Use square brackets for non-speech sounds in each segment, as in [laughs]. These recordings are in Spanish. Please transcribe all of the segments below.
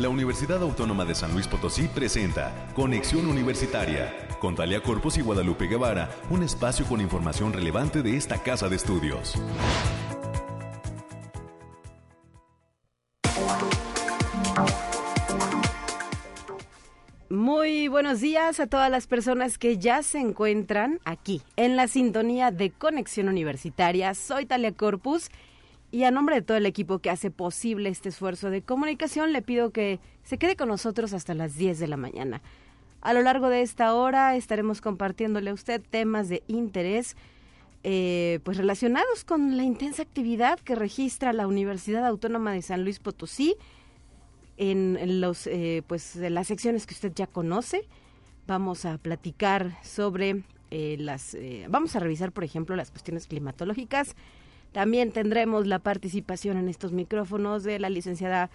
la Universidad Autónoma de San Luis Potosí presenta Conexión Universitaria con Talia Corpus y Guadalupe Guevara, un espacio con información relevante de esta casa de estudios. Muy buenos días a todas las personas que ya se encuentran aquí en la sintonía de Conexión Universitaria. Soy Talia Corpus y a nombre de todo el equipo que hace posible este esfuerzo de comunicación le pido que se quede con nosotros hasta las 10 de la mañana. A lo largo de esta hora estaremos compartiéndole a usted temas de interés eh, pues relacionados con la intensa actividad que registra la Universidad Autónoma de San Luis Potosí en, los, eh, pues, las secciones que usted ya conoce. Vamos a platicar sobre eh, las... Vamos a revisar, por ejemplo, las cuestiones climatológicas. También tendremos la participación en estos micrófonos de la licenciada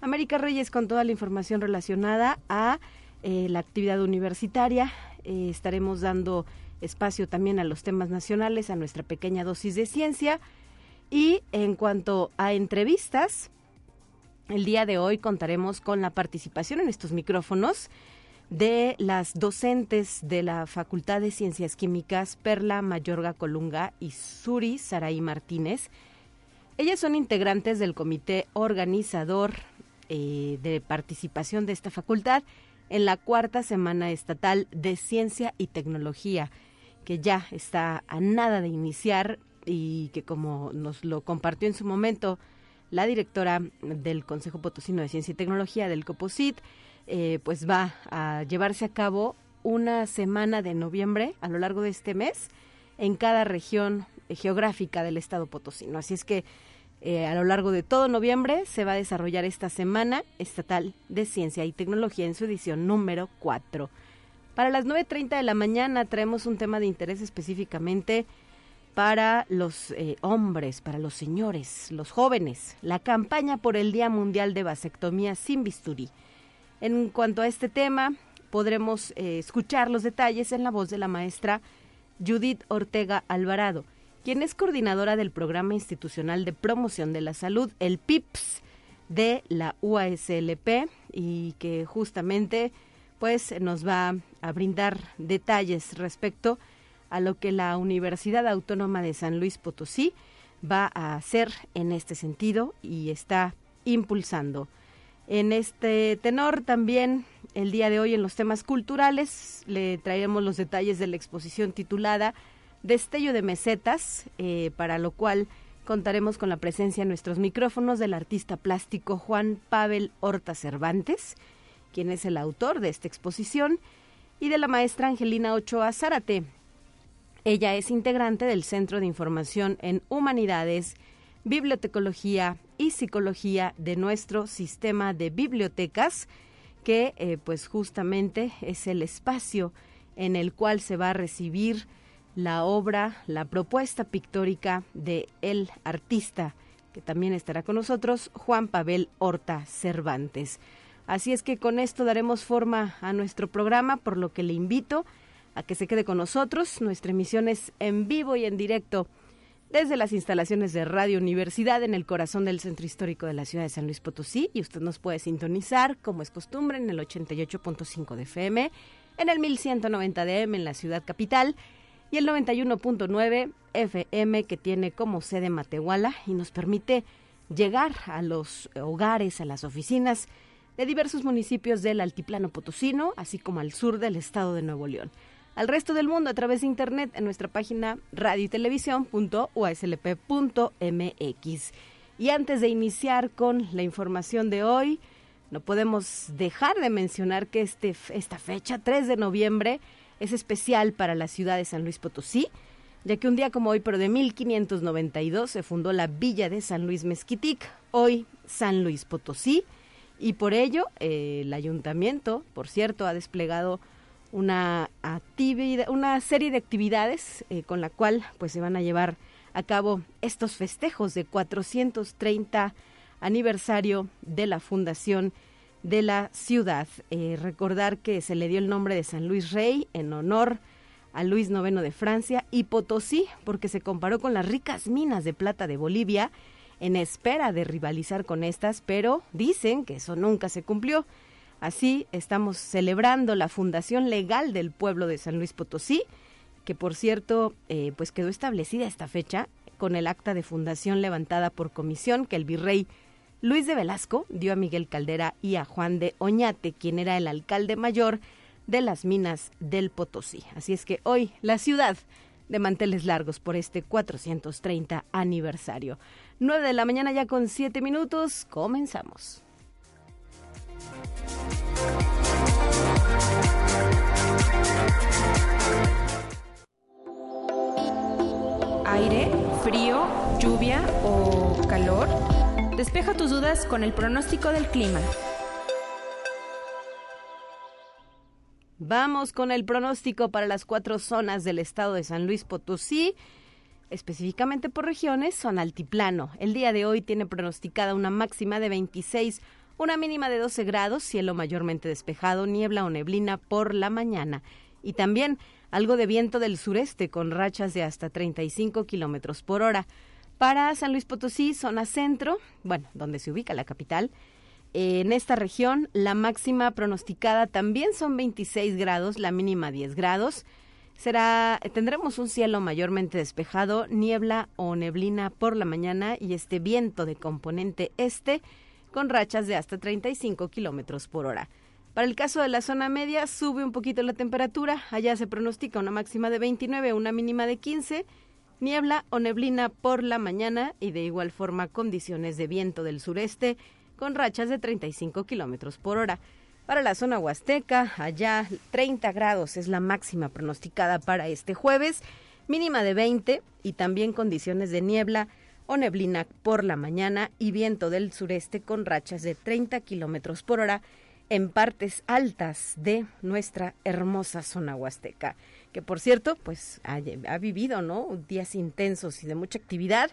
América Reyes con toda la información relacionada a la actividad universitaria. estaremos dando espacio también a los temas nacionales, a nuestra pequeña dosis de ciencia. Y en cuanto a entrevistas, el día de hoy contaremos con la participación en estos micrófonos de las docentes de la Facultad de Ciencias Químicas Perla Mayorga Colunga y Suri Saraí Martínez. Ellas son integrantes del comité organizador eh, de participación de esta facultad en la cuarta semana estatal de Ciencia y Tecnología, que ya está a nada de iniciar y que como nos lo compartió en su momento la directora del Consejo Potosino de Ciencia y Tecnología del COPOSIT, eh, pues va a llevarse a cabo una semana de noviembre a lo largo de este mes en cada región geográfica del estado potosino. Así es que eh, a lo largo de todo noviembre se va a desarrollar esta Semana Estatal de Ciencia y Tecnología en su edición número 4. Para las 9.30 de la mañana traemos un tema de interés específicamente para los eh, hombres, para los señores, los jóvenes, la campaña por el Día Mundial de Vasectomía sin bisturí. En cuanto a este tema, podremos eh, escuchar los detalles en la voz de la maestra Judith Ortega Alvarado, quien es coordinadora del Programa Institucional de Promoción de la Salud, el PIPS, de la UASLP, y que justamente pues nos va a brindar detalles respecto a a lo que la Universidad Autónoma de San Luis Potosí va a hacer en este sentido y está impulsando. En este tenor también el día de hoy en los temas culturales. Le traemos los detalles de la exposición titulada Destello de Mesetas, eh, para lo cual contaremos con la presencia en nuestros micrófonos del artista plástico Juan Pavel Horta Cervantes, quien es el autor de esta exposición, y de la maestra Angelina Ochoa Zárate, ella es integrante del Centro de Información en Humanidades, Bibliotecología y Psicología de nuestro sistema de bibliotecas, que eh, pues justamente es el espacio en el cual se va a recibir la obra, la propuesta pictórica de el artista que también estará con nosotros, Juan Pavel Horta Cervantes. Así es que con esto daremos forma a nuestro programa, por lo que le invito a que se quede con nosotros. Nuestra emisión es en vivo y en directo desde las instalaciones de Radio Universidad en el corazón del centro histórico de la ciudad de San Luis Potosí. Y usted nos puede sintonizar como es costumbre en el 88.5 de FM, en el 1190 de M en la ciudad capital y el 91.9 FM que tiene como sede Matehuala y nos permite llegar a los hogares, a las oficinas de diversos municipios del altiplano potosino, así como al sur del estado de Nuevo León al resto del mundo a través de internet en nuestra página radio y Y antes de iniciar con la información de hoy, no podemos dejar de mencionar que este, esta fecha, 3 de noviembre, es especial para la ciudad de San Luis Potosí, ya que un día como hoy, pero de 1592, se fundó la villa de San Luis Mezquitic, hoy San Luis Potosí, y por ello eh, el ayuntamiento, por cierto, ha desplegado una actividad, una serie de actividades eh, con la cual pues se van a llevar a cabo estos festejos de 430 aniversario de la fundación de la ciudad. Eh, recordar que se le dio el nombre de San Luis Rey en honor a Luis IX de Francia y Potosí porque se comparó con las ricas minas de plata de Bolivia en espera de rivalizar con estas, pero dicen que eso nunca se cumplió. Así estamos celebrando la fundación legal del pueblo de San Luis Potosí, que por cierto, eh, pues quedó establecida esta fecha con el acta de fundación levantada por comisión que el virrey Luis de Velasco dio a Miguel Caldera y a Juan de Oñate, quien era el alcalde mayor de las minas del Potosí. Así es que hoy la ciudad de manteles largos por este 430 aniversario. 9 de la mañana ya con 7 minutos, comenzamos. Aire, frío, lluvia o calor. Despeja tus dudas con el pronóstico del clima. Vamos con el pronóstico para las cuatro zonas del estado de San Luis Potosí. Específicamente por regiones, son altiplano. El día de hoy tiene pronosticada una máxima de 26, una mínima de 12 grados, cielo mayormente despejado, niebla o neblina por la mañana. Y también algo de viento del sureste con rachas de hasta 35 kilómetros por hora. Para San Luis Potosí, zona centro, bueno, donde se ubica la capital, en esta región, la máxima pronosticada también son 26 grados, la mínima 10 grados. Será, tendremos un cielo mayormente despejado, niebla o neblina por la mañana y este viento de componente este con rachas de hasta 35 kilómetros por hora. Para el caso de la zona media, sube un poquito la temperatura. Allá se pronostica una máxima de 29, una mínima de 15, niebla o neblina por la mañana y de igual forma condiciones de viento del sureste con rachas de 35 kilómetros por hora. Para la zona huasteca, allá 30 grados es la máxima pronosticada para este jueves, mínima de 20 y también condiciones de niebla o neblina por la mañana y viento del sureste con rachas de 30 kilómetros por hora en partes altas de nuestra hermosa zona huasteca, que por cierto, pues ha, vivido, ¿no? Días intensos y de mucha actividad.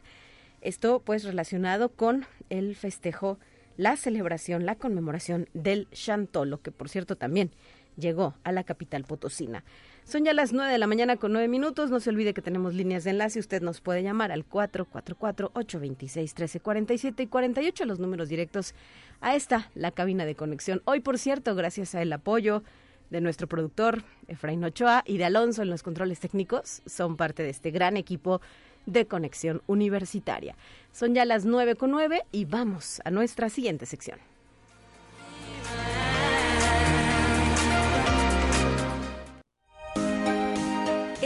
Esto pues relacionado con el festejo la celebración, la conmemoración del Chantolo, que por cierto también llegó a la capital potosina. Son ya las 9 de la mañana con 9 minutos. No se olvide que tenemos líneas de enlace. Usted nos puede llamar al 444-826-1347 y 48, los números directos a esta, la cabina de conexión. Hoy, por cierto, gracias al apoyo de nuestro productor Efraín Ochoa y de Alonso en los controles técnicos, son parte de este gran equipo de Conexión Universitaria. Son ya las 9 con 9 y vamos a nuestra siguiente sección.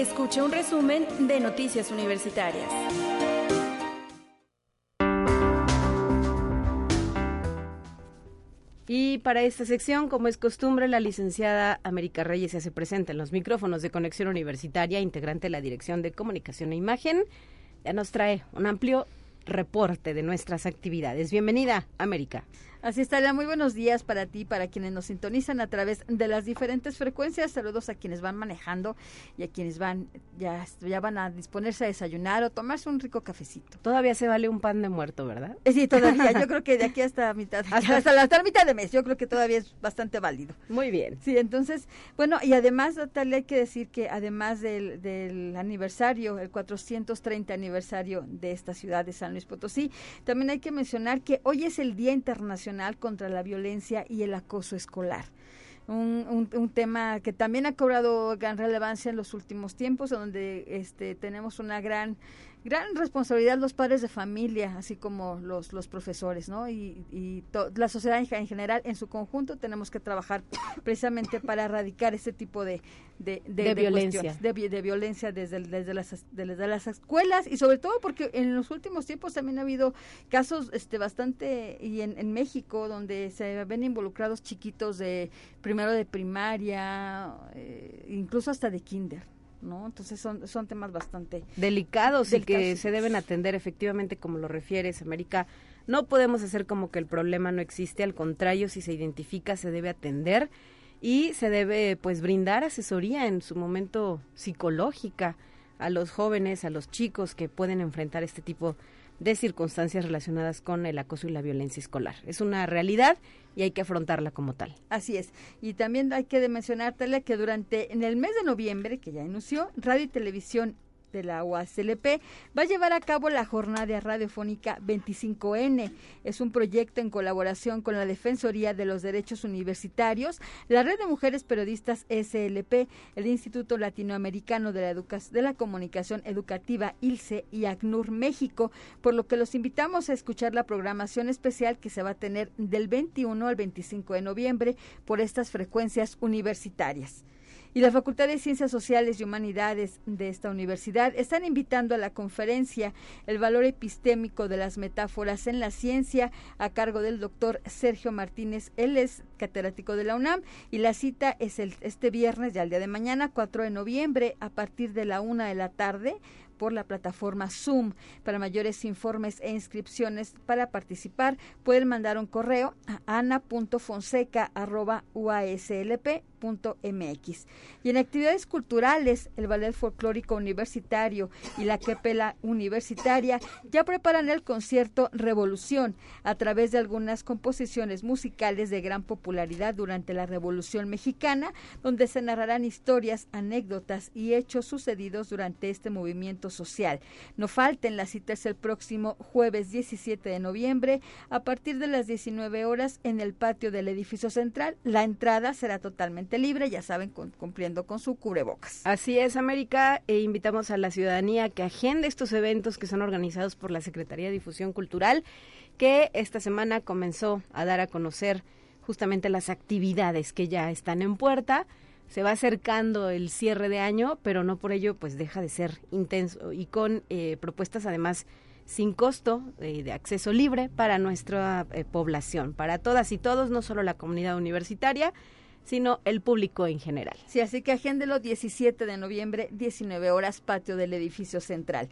Escucha un resumen de Noticias Universitarias. Y para esta sección, como es costumbre, la licenciada América Reyes se hace presente en los micrófonos de Conexión Universitaria, integrante de la Dirección de Comunicación e Imagen. Ya nos trae un amplio reporte de nuestras actividades. Bienvenida, América. Así está, muy buenos días para ti, para quienes nos sintonizan a través de las diferentes frecuencias. Saludos a quienes van manejando y a quienes van ya, ya van a disponerse a desayunar o tomarse un rico cafecito. Todavía se vale un pan de muerto, ¿verdad? Eh, sí, todavía. [laughs] Yo creo que de aquí hasta mitad, hasta, la mitad de mes, yo creo que todavía es bastante válido. Muy bien. Sí, entonces, bueno, y además, tal hay que decir que además del, del aniversario, el 430 aniversario de esta ciudad de San Luis Potosí, también hay que mencionar que hoy es el Día Internacional contra la Violencia y el Acoso Escolar. Un, un, tema que también ha cobrado gran relevancia en los últimos tiempos, donde este, tenemos una gran gran responsabilidad los padres de familia, así como los, los profesores, ¿no? Y, y la sociedad en, general, en su conjunto, tenemos que trabajar [coughs] precisamente para erradicar este tipo de, de, de, violencia. De, violencia desde, desde, las, desde las escuelas y sobre todo porque en los últimos tiempos también ha habido casos este bastante, y en, en México, donde se ven involucrados chiquitos de primero de primaria, eh, incluso hasta de kinder. ¿No? Entonces son, son temas bastante delicados, y que se deben atender efectivamente como lo refieres, América. No podemos hacer como que el problema no existe, al contrario, si se identifica se debe atender y se debe pues brindar asesoría en su momento psicológica a los jóvenes, a los chicos que pueden enfrentar este tipo de circunstancias relacionadas con el acoso y la violencia escolar. Es una realidad y hay que afrontarla como tal. Así es. Y también hay que mencionar, que durante en el mes de noviembre, que ya anunció, Radio y Televisión de la UASLP, va a llevar a cabo la jornada radiofónica 25N. Es un proyecto en colaboración con la Defensoría de los Derechos Universitarios, la Red de Mujeres Periodistas SLP, el Instituto Latinoamericano de la, de la Comunicación Educativa ILCE y ACNUR México, por lo que los invitamos a escuchar la programación especial que se va a tener del 21 al 25 de noviembre por estas frecuencias universitarias y la Facultad de Ciencias Sociales y Humanidades de esta universidad están invitando a la conferencia El valor epistémico de las metáforas en la ciencia a cargo del doctor Sergio Martínez. Él es catedrático de la UNAM y la cita es el, este viernes, ya el día de mañana, 4 de noviembre, a partir de la una de la tarde por la plataforma Zoom. Para mayores informes e inscripciones para participar, pueden mandar un correo a ana.fonseca.uaslp MX. Y en actividades culturales, el Ballet Folclórico Universitario y la Quepela Universitaria ya preparan el concierto Revolución a través de algunas composiciones musicales de gran popularidad durante la Revolución Mexicana, donde se narrarán historias, anécdotas y hechos sucedidos durante este movimiento social. No falten, las citas el próximo jueves 17 de noviembre a partir de las 19 horas en el patio del edificio central. La entrada será totalmente libre, ya saben, cumpliendo con su cubrebocas. Así es, América, e invitamos a la ciudadanía que agende estos eventos que son organizados por la Secretaría de Difusión Cultural, que esta semana comenzó a dar a conocer justamente las actividades que ya están en puerta. Se va acercando el cierre de año, pero no por ello pues deja de ser intenso y con eh, propuestas además sin costo eh, de acceso libre para nuestra eh, población, para todas y todos, no solo la comunidad universitaria, sino el público en general. Sí, así que agéndelo 17 de noviembre, 19 horas, patio del edificio central.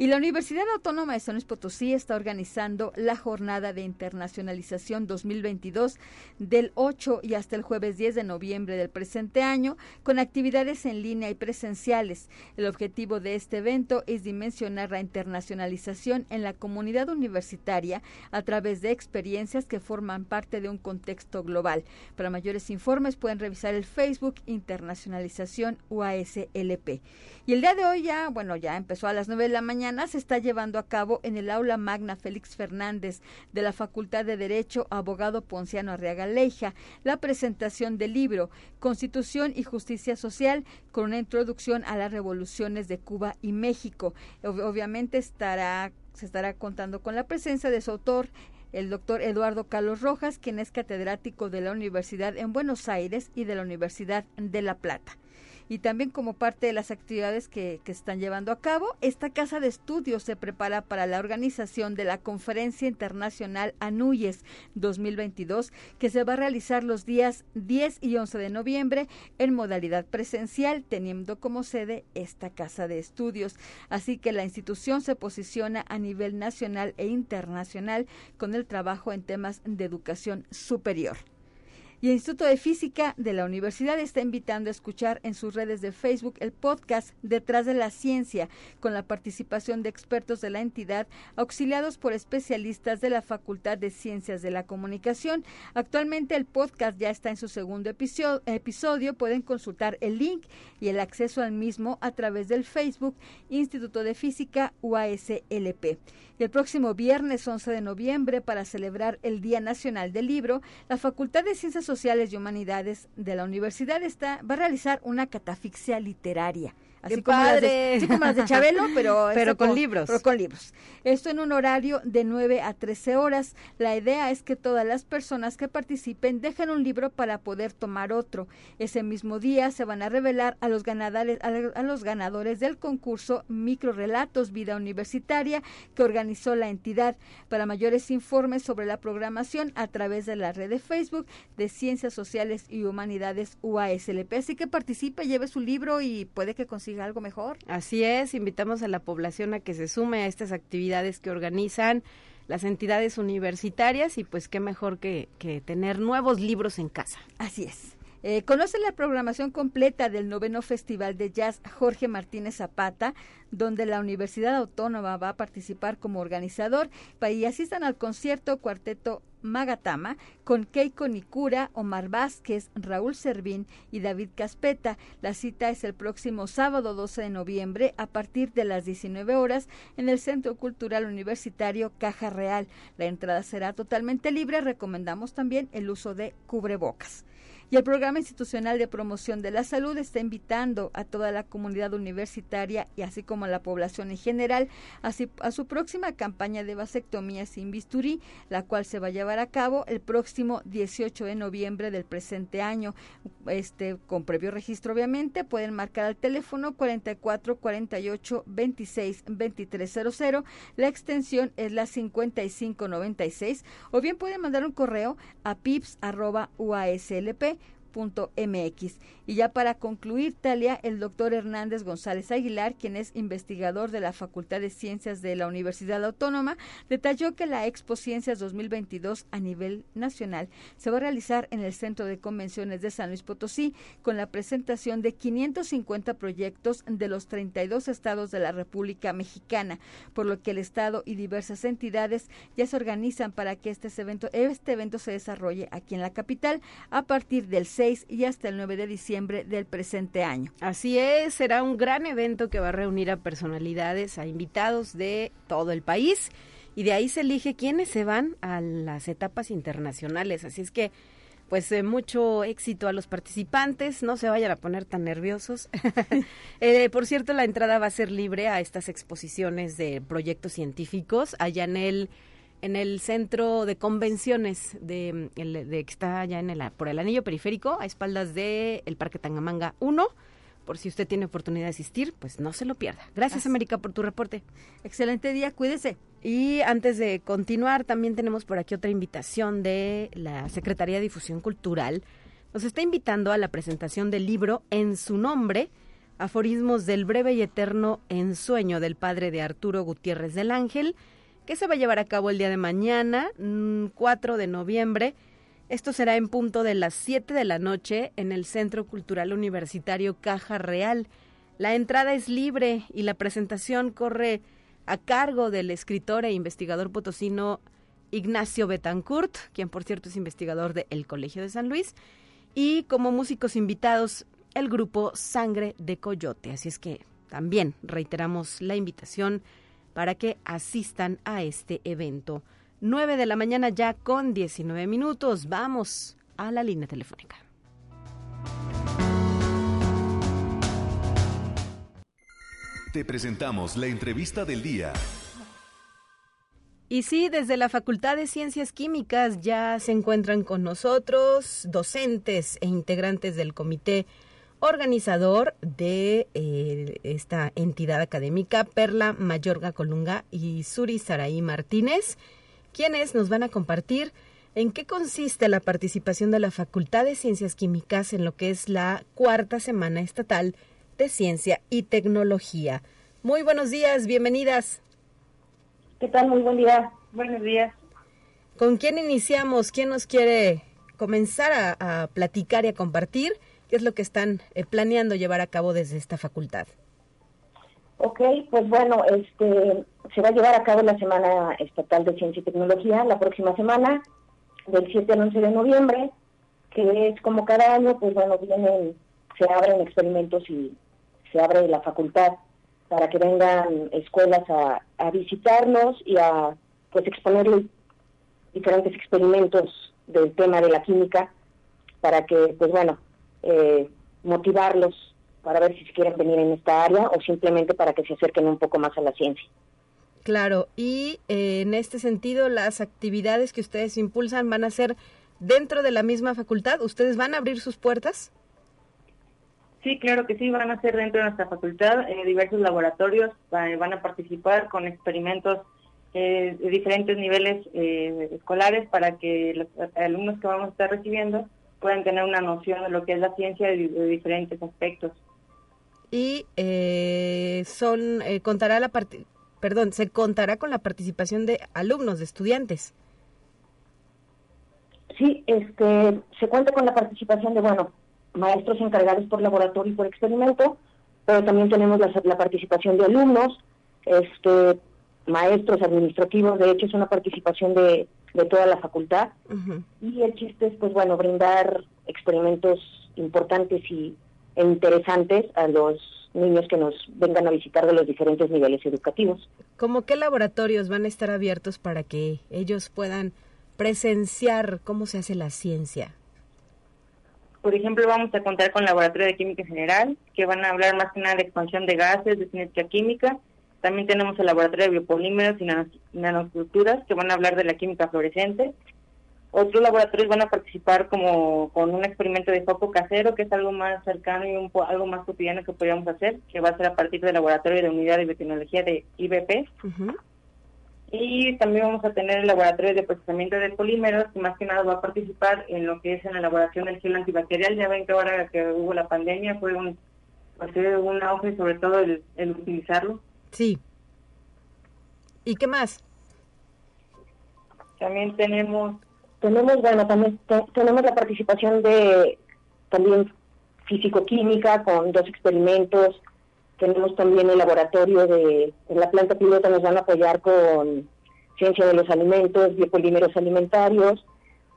Y la Universidad Autónoma de San Luis Potosí está organizando la jornada de internacionalización 2022 del 8 y hasta el jueves 10 de noviembre del presente año, con actividades en línea y presenciales. El objetivo de este evento es dimensionar la internacionalización en la comunidad universitaria a través de experiencias que forman parte de un contexto global. Para mayores informes pueden revisar el Facebook Internacionalización UASLP. Y el día de hoy ya, bueno, ya empezó a las 9 de la mañana, se está llevando a cabo en el aula magna Félix Fernández de la Facultad de Derecho, abogado Ponciano Arriaga Leija, la presentación del libro Constitución y Justicia Social con una introducción a las revoluciones de Cuba y México. Obviamente estará, se estará contando con la presencia de su autor, el doctor Eduardo Carlos Rojas, quien es catedrático de la Universidad en Buenos Aires y de la Universidad de La Plata y también como parte de las actividades que, están llevando a cabo, esta casa de estudios se prepara para la organización de la Conferencia Internacional Anuyes 2022, que se va a realizar los días 10 y 11 de noviembre en modalidad presencial, teniendo como sede esta casa de estudios. Así que la institución se posiciona a nivel nacional e internacional con el trabajo en temas de educación superior. Y el Instituto de Física de la Universidad está invitando a escuchar en sus redes de Facebook el podcast Detrás de la Ciencia, con la participación de expertos de la entidad, auxiliados por especialistas de la Facultad de Ciencias de la Comunicación. Actualmente el podcast ya está en su segundo episodio. Pueden consultar el link y el acceso al mismo a través del Facebook Instituto de Física UASLP. Y el próximo viernes 11 de noviembre, para celebrar el Día Nacional del Libro, la Facultad de Ciencias Sociales y Humanidades de la universidad está, va a realizar una catafixia literaria. Así como, Las de, como las de Chabelo, pero, [laughs] pero con, libros. Pero con libros. Esto en un horario de 9 a 13 horas. La idea es que todas las personas que participen dejen un libro para poder tomar otro. Ese mismo día se van a revelar a los ganadores, a los ganadores del concurso Microrelatos Vida Universitaria que organizó la entidad. Para mayores informes sobre la programación a través de la red de Facebook de Ciencias Sociales y Humanidades UASLP. Así que participe, lleve su libro y puede que consiga algo mejor. Así es, invitamos a la población a que se sume a estas actividades que organizan las entidades universitarias y pues qué mejor que, que tener nuevos libros en casa. Así es. Eh, conoce la programación completa del noveno Festival de Jazz Jorge Martínez Zapata, donde la Universidad Autónoma va a participar como organizador y asistan al concierto Cuarteto Magatama con Keiko Nikura, Omar Vázquez, Raúl Servín y David Caspeta. La cita es el próximo sábado 12 de noviembre a partir de las 19 horas en el Centro Cultural Universitario Caja Real. La entrada será totalmente libre. Recomendamos también el uso de cubrebocas. Y el Programa Institucional de Promoción de la Salud está invitando a toda la comunidad universitaria y así como a la población en general a, su próxima campaña de vasectomía sin bisturí, la cual se va a llevar a cabo el próximo 18 de noviembre del presente año. Este, con previo registro, obviamente, pueden marcar al teléfono 44 48 26 2300. La extensión es la 5596 o bien pueden mandar un correo a pips.uaslp mx Y ya para concluir, Talia, el doctor Hernández González Aguilar, quien es investigador de la Facultad de Ciencias de la Universidad Autónoma, detalló que la Expo Ciencias 2022 a nivel nacional se va a realizar en el Centro de Convenciones de San Luis Potosí con la presentación de 550 proyectos de los 32 estados de la República Mexicana, por lo que el Estado y diversas entidades ya se organizan para que este evento, este evento se desarrolle aquí en la capital a partir del y hasta el 9 de diciembre del presente año. Así es, será un gran evento que va a reunir a personalidades, a invitados de todo el país y de ahí se elige quiénes se van a las etapas internacionales. Así es que pues eh, mucho éxito a los participantes, no se vayan a poner tan nerviosos. [laughs] Eh, por cierto, la entrada va a ser libre a estas exposiciones de proyectos científicos allá en el en el centro de convenciones de, de que está allá en el, por el anillo periférico, a espaldas del el Parque Tangamanga 1. Por si usted tiene oportunidad de asistir, pues no se lo pierda. Gracias, América, por tu reporte. Excelente día, cuídese. Y antes de continuar, también tenemos por aquí otra invitación de la Secretaría de Difusión Cultural. Nos está invitando a la presentación del libro En su nombre, Aforismos del breve y eterno ensueño del padre de Arturo Gutiérrez del Ángel que se va a llevar a cabo el día de mañana, 4 mm, de noviembre. Esto será en punto de las 7 de la noche en el Centro Cultural Universitario Caja Real. La entrada es libre y la presentación corre a cargo del escritor e investigador potosino Ignacio Betancourt, quien por cierto es investigador del Colegio de San Luis, y como músicos invitados el grupo Sangre de Coyote. Así es que también reiteramos la invitación para que asistan a este evento. 9 de la mañana ya con 19 minutos. Vamos a la línea telefónica. Te presentamos la entrevista del día. Y sí, desde la Facultad de Ciencias Químicas ya se encuentran con nosotros docentes e integrantes del comité organizador de eh, esta entidad académica, Perla Mayorga Colunga y Suri Saraí Martínez, quienes nos van a compartir en qué consiste la participación de la Facultad de Ciencias Químicas en lo que es la cuarta semana estatal de Ciencia y Tecnología. Muy buenos días, bienvenidas. ¿Qué tal? Muy buen día. Buenos días. ¿Con quién iniciamos? ¿Quién nos quiere comenzar a, a platicar y a compartir? ¿Qué es lo que están eh, planeando llevar a cabo desde esta facultad? Ok, pues bueno, este, se va a llevar a cabo la Semana Estatal de Ciencia y Tecnología la próxima semana, del 7 al 11 de noviembre, que es como cada año, pues bueno, vienen, se abren experimentos y se abre la facultad para que vengan escuelas a, a visitarnos y a pues exponerles diferentes experimentos del tema de la química para que pues bueno eh, motivarlos para ver si se quieren venir en esta área o simplemente para que se acerquen un poco más a la ciencia. Claro, y eh, en este sentido, las actividades que ustedes impulsan van a ser dentro de la misma facultad. ¿Ustedes van a abrir sus puertas? Sí, claro que sí, van a ser dentro de nuestra facultad. Eh, diversos laboratorios eh, van a participar con experimentos de diferentes niveles escolares para que los alumnos que vamos a estar recibiendo pueden tener una noción de lo que es la ciencia de, diferentes aspectos. Y eh, son eh, contará la perdón, se contará con la participación de alumnos, de estudiantes. Sí, este, se cuenta con la participación de, bueno, maestros encargados por laboratorio y por experimento, pero también tenemos la, participación de alumnos, este, maestros administrativos, de hecho es una participación de, toda la facultad. Y el chiste es, pues bueno, brindar experimentos importantes y, e interesantes a los niños que nos vengan a visitar de los diferentes niveles educativos. ¿Cómo qué laboratorios van a estar abiertos para que ellos puedan presenciar cómo se hace la ciencia? Por ejemplo, vamos a contar con laboratorio de química general, que van a hablar más que nada de expansión de gases, de cinética química. También tenemos el laboratorio de biopolímeros y nanoestructuras, que van a hablar de la química fluorescente. Otros laboratorios van a participar como con un experimento de foco casero, que es algo más cercano y un algo más cotidiano que podríamos hacer, que va a ser a partir del laboratorio de unidad de biotecnología de IBP. Y también vamos a tener el laboratorio de procesamiento de polímeros, que más que nada va a participar en lo que es en la elaboración del gel antibacterial. Ya ven que ahora que hubo la pandemia fue un, fue un auge, sobre todo el, utilizarlo. Sí. ¿Y qué más? También tenemos... Tenemos, bueno, también tenemos la participación de también físico-química con dos experimentos tenemos también el laboratorio de, la planta pilota, nos van a apoyar con ciencia de los alimentos, biopolímeros alimentarios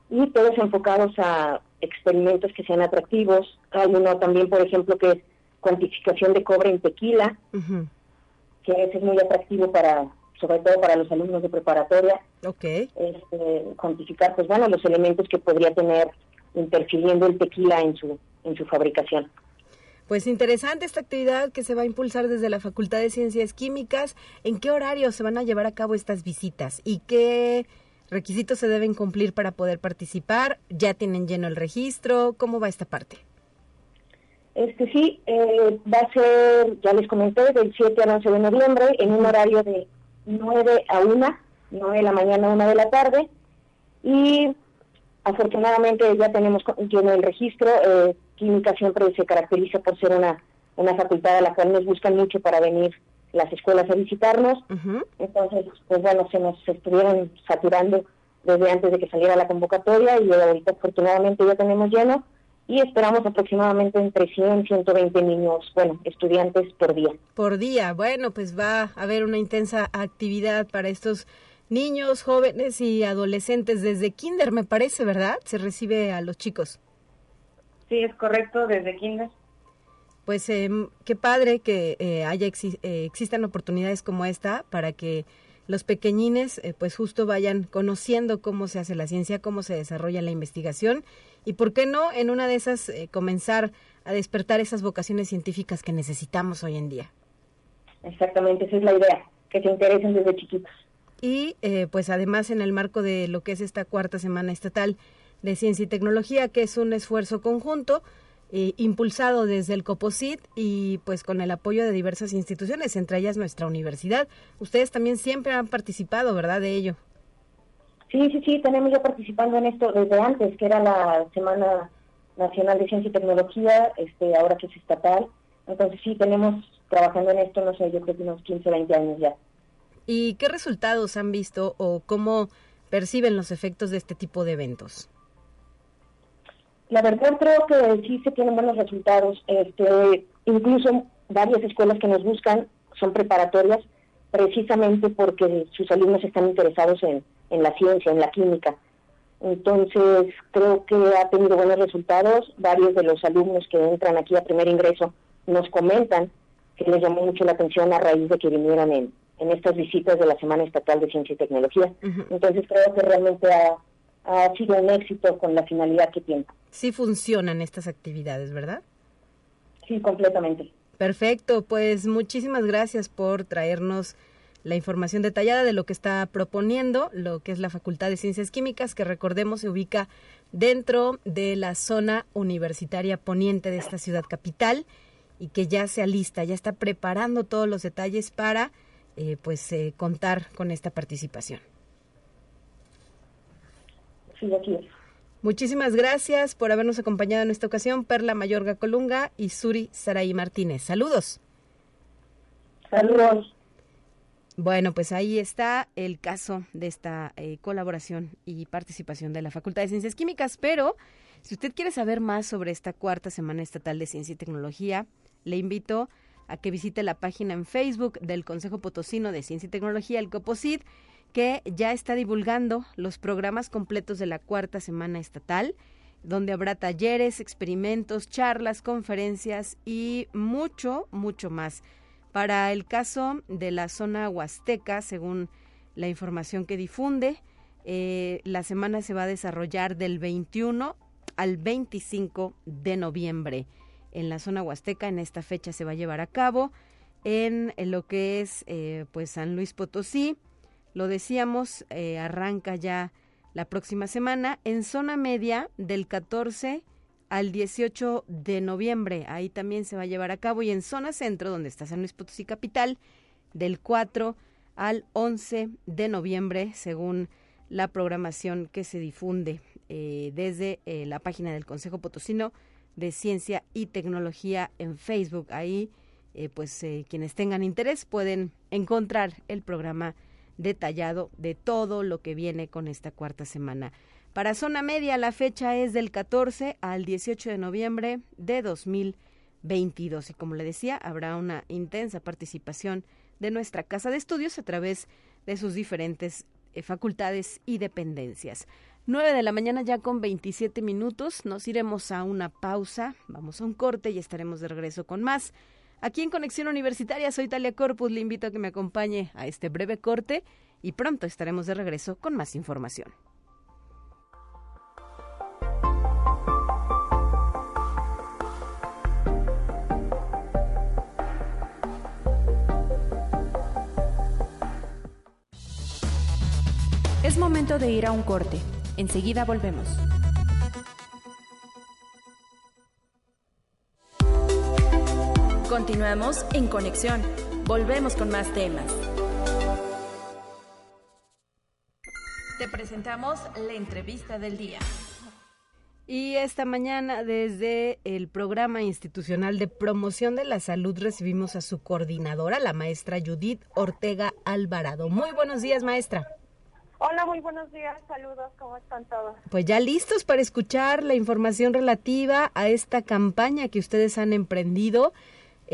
y todos enfocados a experimentos que sean atractivos. Hay uno también, por ejemplo, que es cuantificación de cobre en tequila, que es muy atractivo para sobre todo para los alumnos de preparatoria. Okay. Este, cuantificar, pues bueno, los elementos que podría tener interfiriendo el tequila en su en su fabricación. Pues interesante esta actividad que se va a impulsar desde la Facultad de Ciencias Químicas. ¿En qué horario se van a llevar a cabo estas visitas y qué requisitos se deben cumplir para poder participar? ¿Ya tienen lleno el registro? ¿Cómo va esta parte? Este sí, eh, va a ser, ya les comenté, del 7 al 11 de noviembre en un horario de 9 a 1, 9 de la mañana a 1 de la tarde. Y afortunadamente ya tenemos lleno el registro. Eh, química siempre se caracteriza por ser una, una facultad a la cual nos buscan mucho para venir las escuelas a visitarnos. Entonces, pues bueno, se nos estuvieron saturando desde antes de que saliera la convocatoria y ahorita afortunadamente ya tenemos lleno y esperamos aproximadamente entre 100 y 120 niños, bueno, estudiantes por día. Por día, bueno, pues va a haber una intensa actividad para estos niños, jóvenes y adolescentes desde kinder, me parece, ¿verdad? Se recibe a los chicos. Sí, es correcto, desde kinder. Pues eh, qué padre que eh, haya eh, existan oportunidades como esta para que los pequeñines pues justo vayan conociendo cómo se hace la ciencia, cómo se desarrolla la investigación y por qué no en una de esas comenzar a despertar esas vocaciones científicas que necesitamos hoy en día. Exactamente, esa es la idea, que se interesen desde chiquitos. Y pues además en el marco de lo que es esta cuarta semana estatal, de Ciencia y Tecnología, que es un esfuerzo conjunto eh, impulsado desde el COPOSIT y pues con el apoyo de diversas instituciones, entre ellas nuestra universidad. Ustedes también siempre han participado, ¿verdad, de ello? Sí, sí, sí, tenemos ya participando en esto desde antes, que era la Semana Nacional de Ciencia y Tecnología, este, ahora que es estatal. Entonces sí, tenemos trabajando en esto, no sé, yo creo que unos 15, 20 años ya. ¿Y qué resultados han visto o cómo perciben los efectos de este tipo de eventos? La verdad creo que sí se tienen buenos resultados. Este, incluso varias escuelas que nos buscan son preparatorias precisamente porque sus alumnos están interesados en, en la ciencia, en la química. Entonces, creo que ha tenido buenos resultados. Varios de los alumnos que entran aquí a primer ingreso nos comentan que les llamó mucho la atención a raíz de que vinieran en, en estas visitas de la Semana Estatal de Ciencia y Tecnología. Entonces, creo que realmente ha, ha sido un éxito con la finalidad que tiene. Sí funcionan estas actividades, ¿verdad? Sí, completamente. Perfecto, pues muchísimas gracias por traernos la información detallada de lo que está proponiendo, lo que es la Facultad de Ciencias Químicas, que recordemos se ubica dentro de la zona universitaria poniente de esta ciudad capital y que ya se alista, ya está preparando todos los detalles para eh, pues eh, contar con esta participación. Muchísimas gracias por habernos acompañado en esta ocasión, Perla Mayorga Colunga y Suri Saraí Martínez. Saludos. Saludos. Bueno, pues ahí está el caso de esta eh, colaboración y participación de la Facultad de Ciencias Químicas, pero si usted quiere saber más sobre esta cuarta Semana Estatal de Ciencia y Tecnología, le invito a que visite la página en Facebook del Consejo Potosino de Ciencia y Tecnología, el COPOSIT, que ya está divulgando los programas completos de la cuarta Semana Estatal donde habrá talleres, experimentos, charlas, conferencias y mucho, mucho más. Para el caso de la zona huasteca, según la información que difunde, eh, la semana se va a desarrollar del 21 al 25 de noviembre. En la zona huasteca, en esta fecha se va a llevar a cabo en, lo que es eh, pues San Luis Potosí. Lo decíamos, eh, arranca ya la próxima semana en zona media del 14 al 18 de noviembre. Ahí también se va a llevar a cabo y en zona centro, donde está San Luis Potosí Capital, del 4 al 11 de noviembre, según la programación que se difunde eh, desde eh, la página del Consejo Potosino de Ciencia y Tecnología en Facebook. Ahí, eh, pues, quienes tengan interés pueden encontrar el programa detallado de todo lo que viene con esta cuarta semana. Para zona media la fecha es del 14 al 18 de noviembre de 2022 y como le decía habrá una intensa participación de nuestra casa de estudios a través de sus diferentes eh, facultades y dependencias. 9 de la mañana ya con 27 minutos, nos iremos a una pausa, vamos a un corte y estaremos de regreso con más. Aquí en Conexión Universitaria soy Talia Corpus, le invito a que me acompañe a este breve corte y pronto estaremos de regreso con más información. Es momento de ir a un corte. Enseguida volvemos. Continuamos en conexión. Volvemos con más temas. Te presentamos la entrevista del día. Y esta mañana desde el programa institucional de promoción de la salud recibimos a su coordinadora, la maestra Judith Ortega Alvarado. Muy buenos días, maestra. Hola, muy buenos días, saludos, ¿cómo están todos? Pues ya listos para escuchar la información relativa a esta campaña que ustedes han emprendido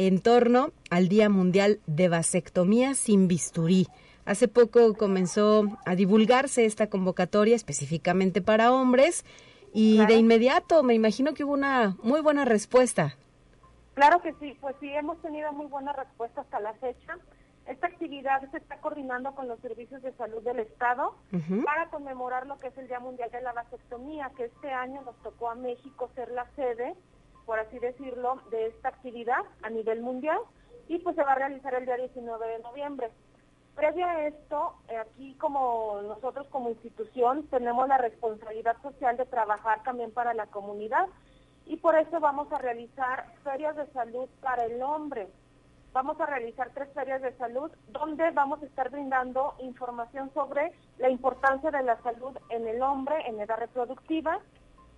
en torno al Día Mundial de Vasectomía sin bisturí. Hace poco comenzó a divulgarse esta convocatoria específicamente para hombres y de inmediato me imagino que hubo una muy buena respuesta. Claro que sí, pues sí, hemos tenido muy buena respuesta hasta la fecha. Esta actividad se está coordinando con los servicios de salud del Estado para conmemorar lo que es el Día Mundial de la Vasectomía, que este año nos tocó a México ser la sede por así decirlo, de esta actividad a nivel mundial y pues se va a realizar el día 19 de noviembre. Previo a esto, eh, aquí como nosotros como institución tenemos la responsabilidad social de trabajar también para la comunidad y por eso vamos a realizar ferias de salud para el hombre. Vamos a realizar tres ferias de salud donde vamos a estar brindando información sobre la importancia de la salud en el hombre en edad reproductiva,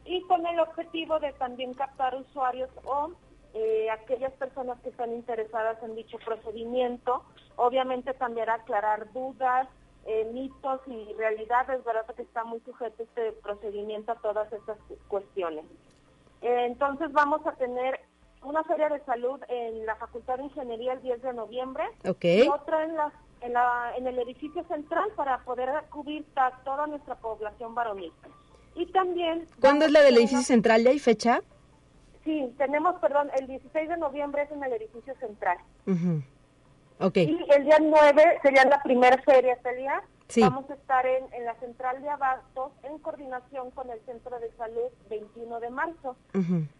y con el objetivo de también captar usuarios o eh, aquellas personas que están interesadas en dicho procedimiento. Obviamente también aclarar dudas, eh, mitos y realidades, verdad que está muy sujeto este procedimiento a todas estas cuestiones. Eh, entonces vamos a tener una feria de salud en la Facultad de Ingeniería el 10 de noviembre y otra en la, en la en el edificio central para poder cubrir a toda nuestra población varonil. Y también... ¿Cuándo es la del edificio central? ¿Ya hay fecha? Sí, tenemos, perdón, el 16 de noviembre es en el edificio central. okay. Y el día 9 sería la primera feria, día Vamos a estar en, en, la central de Abastos en coordinación con el Centro de Salud 21 de marzo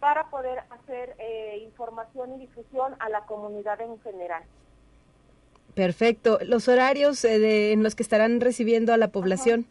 para poder hacer eh, información y difusión a la comunidad en general. Perfecto. ¿Los horarios eh, de, en los que estarán recibiendo a la población?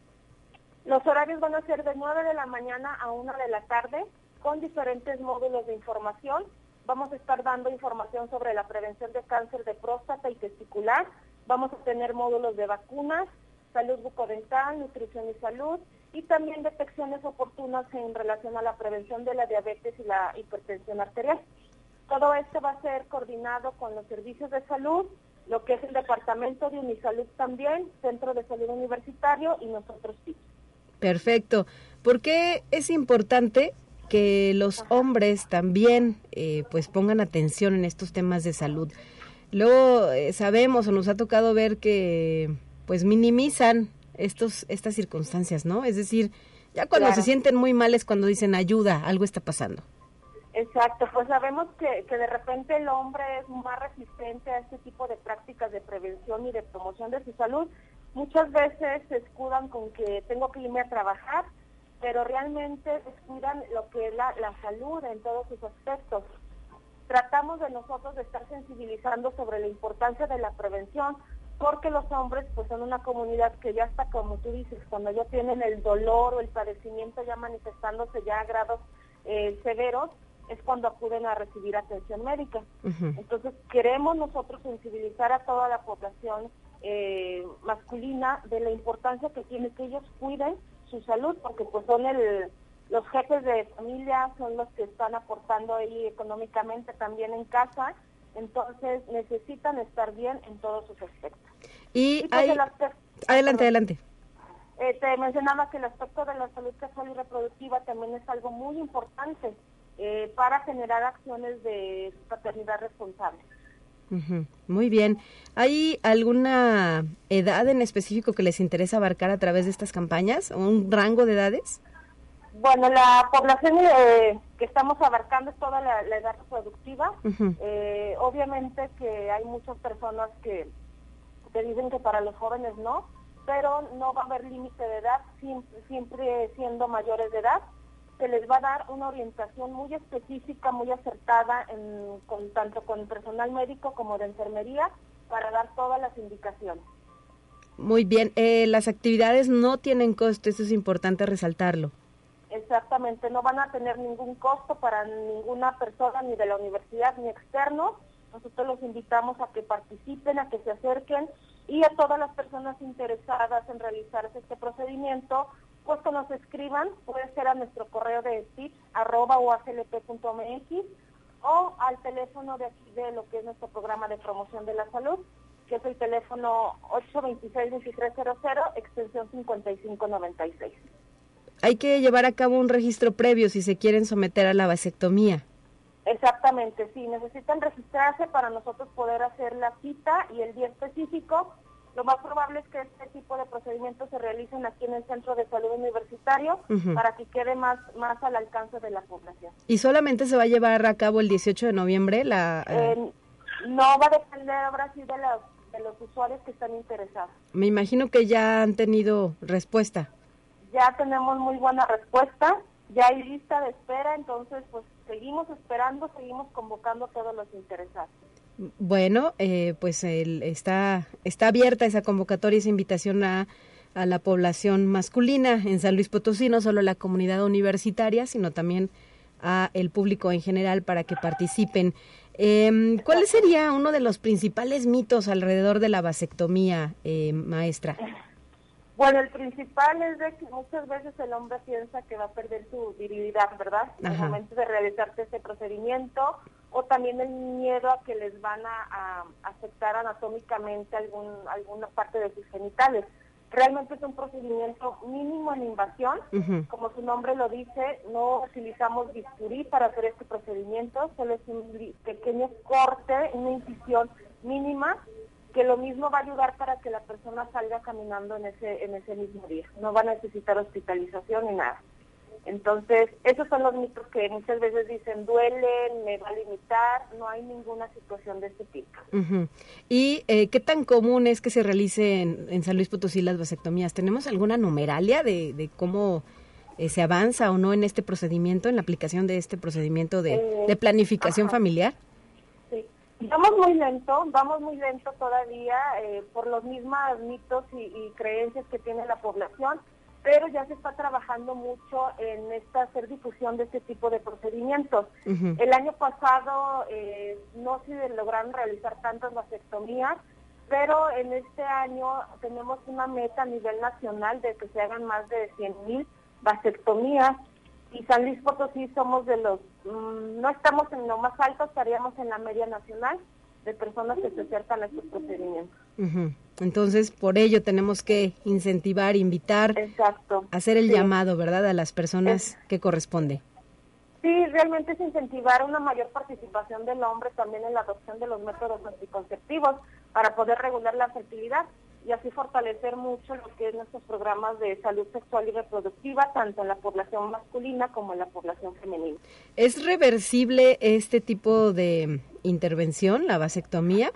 Los horarios van a ser de 9 de la mañana a 1 de la tarde con diferentes módulos de información. Vamos a estar dando información sobre la prevención de cáncer de próstata y testicular. Vamos a tener módulos de vacunas, salud bucodental, nutrición y salud y también detecciones oportunas en relación a la prevención de la diabetes y la hipertensión arterial. Todo esto va a ser coordinado con los servicios de salud, lo que es el departamento de Unisalud también, Centro de Salud Universitario y nosotros sí. Perfecto. ¿Por qué es importante que los hombres también eh, pues pongan atención en estos temas de salud? Luego eh, sabemos o nos ha tocado ver que pues minimizan estos estas circunstancias, ¿no? Es decir, ya cuando se sienten muy mal es cuando dicen ayuda, algo está pasando. Exacto, pues sabemos que, que de repente el hombre es más resistente a este tipo de prácticas de prevención y de promoción de su salud. Muchas veces se escudan con que tengo que irme a trabajar, pero realmente descuidan lo que es la, la salud en todos sus aspectos. Tratamos de nosotros de estar sensibilizando sobre la importancia de la prevención, porque los hombres pues son una comunidad que ya está, como tú dices, cuando ya tienen el dolor o el padecimiento ya manifestándose ya a grados eh, severos, es cuando acuden a recibir atención médica. Entonces queremos nosotros sensibilizar a toda la población eh, masculina de la importancia que tiene que ellos cuiden su salud, porque pues son el, los jefes de familia, son los que están aportando ahí económicamente también en casa, entonces necesitan estar bien en todos sus aspectos. Y, pues, adelante, adelante. Eh, te mencionaba que el aspecto de la salud sexual y reproductiva también es algo muy importante eh, para generar acciones de paternidad responsable. Muy bien. ¿Hay alguna edad en específico que les interesa abarcar a través de estas campañas? ¿O un rango de edades? Bueno, la población eh, que estamos abarcando es toda la, edad reproductiva. Eh, obviamente que hay muchas personas que te dicen que para los jóvenes no, pero no va a haber límite de edad, siempre siendo mayores de edad se les va a dar una orientación muy específica, muy acertada, en, con, tanto con el personal médico como de enfermería, para dar todas las indicaciones. Muy bien, eh, las actividades no tienen costo, eso es importante resaltarlo. Exactamente, no van a tener ningún costo para ninguna persona, ni de la universidad, ni externo. Nosotros los invitamos a que participen, a que se acerquen y a todas las personas interesadas en realizar este procedimiento pues que nos escriban, puede ser a nuestro correo de tips arroba o al teléfono de aquí de lo que es nuestro programa de promoción de la salud, que es el teléfono 826-2300, extensión 5596. Hay que llevar a cabo un registro previo si se quieren someter a la vasectomía. Exactamente, sí, necesitan registrarse para nosotros poder hacer la cita y el día específico lo más probable es que este tipo de procedimientos se realicen aquí en el Centro de Salud Universitario para que quede más, más al alcance de la población. ¿Y solamente se va a llevar a cabo el 18 de noviembre? la eh, eh, No va a depender ahora sí de los, de los usuarios que están interesados. Me imagino que ya han tenido respuesta. Ya tenemos muy buena respuesta, ya hay lista de espera, entonces pues seguimos esperando, seguimos convocando a todos los interesados. Bueno, eh, pues está, está abierta esa convocatoria, esa invitación a, a la población masculina en San Luis Potosí, no solo la comunidad universitaria, sino también a el público en general para que participen. Eh, ¿Cuál sería uno de los principales mitos alrededor de la vasectomía, eh, maestra? Bueno, el principal es de que muchas veces el hombre piensa que va a perder su virilidad, ¿verdad? En el momento de realizarse este procedimiento, o también el miedo a que les van a, afectar anatómicamente algún, alguna parte de sus genitales. Realmente es un procedimiento mínimo en invasión, como su nombre lo dice, no utilizamos bisturí para hacer este procedimiento, solo es un pequeño corte, una incisión mínima que lo mismo va a ayudar para que la persona salga caminando en ese, en ese mismo día. No va a necesitar hospitalización ni nada. Entonces, esos son los mitos que muchas veces dicen, duelen, me va a limitar, no hay ninguna situación de este tipo. ¿Y eh, qué tan común es que se realice en, San Luis Potosí las vasectomías? ¿Tenemos alguna numeralia de, de cómo eh, se avanza o no en este procedimiento, en la aplicación de este procedimiento de, eh, planificación familiar? Vamos muy lento, vamos muy lento todavía eh, por los mismos mitos y, creencias que tiene la población, pero ya se está trabajando mucho en esta hacer difusión de este tipo de procedimientos. El año pasado eh, no se lograron realizar tantas vasectomías, pero en este año tenemos una meta a nivel nacional de que se hagan más de 100.000 vasectomías y San Luis Potosí somos de los, mm, no estamos en lo más alto, estaríamos en la media nacional, de personas que se acercan a estos procedimientos. Entonces, por ello tenemos que incentivar, invitar, Exacto. hacer el llamado, ¿verdad?, a las personas que corresponde. Sí, realmente es incentivar una mayor participación del hombre también en la adopción de los métodos anticonceptivos para poder regular la fertilidad y así fortalecer mucho lo que es nuestros programas de salud sexual y reproductiva, tanto en la población masculina como en la población femenina. ¿Es reversible este tipo de intervención, la vasectomía?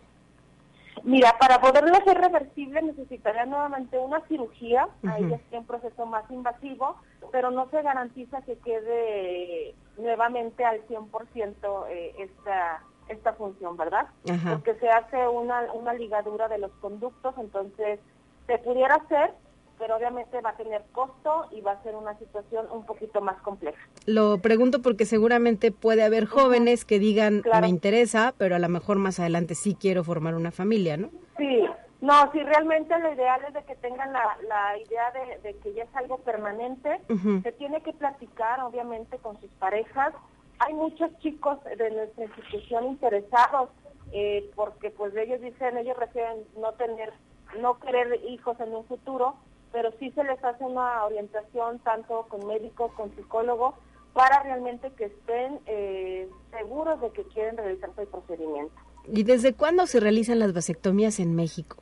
Mira, para poderlo hacer reversible necesitaría nuevamente una cirugía, ahí ya sería un proceso más invasivo, pero no se garantiza que quede nuevamente al 100% eh, esta, esta función, ¿verdad? Porque se hace una, una ligadura de los conductos, entonces se pudiera hacer, pero obviamente va a tener costo y va a ser una situación un poquito más compleja. Lo pregunto porque seguramente puede haber jóvenes que digan, me interesa, pero a lo mejor más adelante sí quiero formar una familia, ¿no? Sí, no, sí, realmente lo ideal es de que tengan la, la idea de, que ya es algo permanente. Se tiene que platicar, obviamente, con sus parejas. Hay muchos chicos de nuestra institución interesados eh, porque pues ellos dicen, ellos refieren no tener, no querer hijos en un futuro, pero sí se les hace una orientación tanto con médico, con psicólogo, para realmente que estén eh, seguros de que quieren realizarse el procedimiento. ¿Y desde cuándo se realizan las vasectomías en México?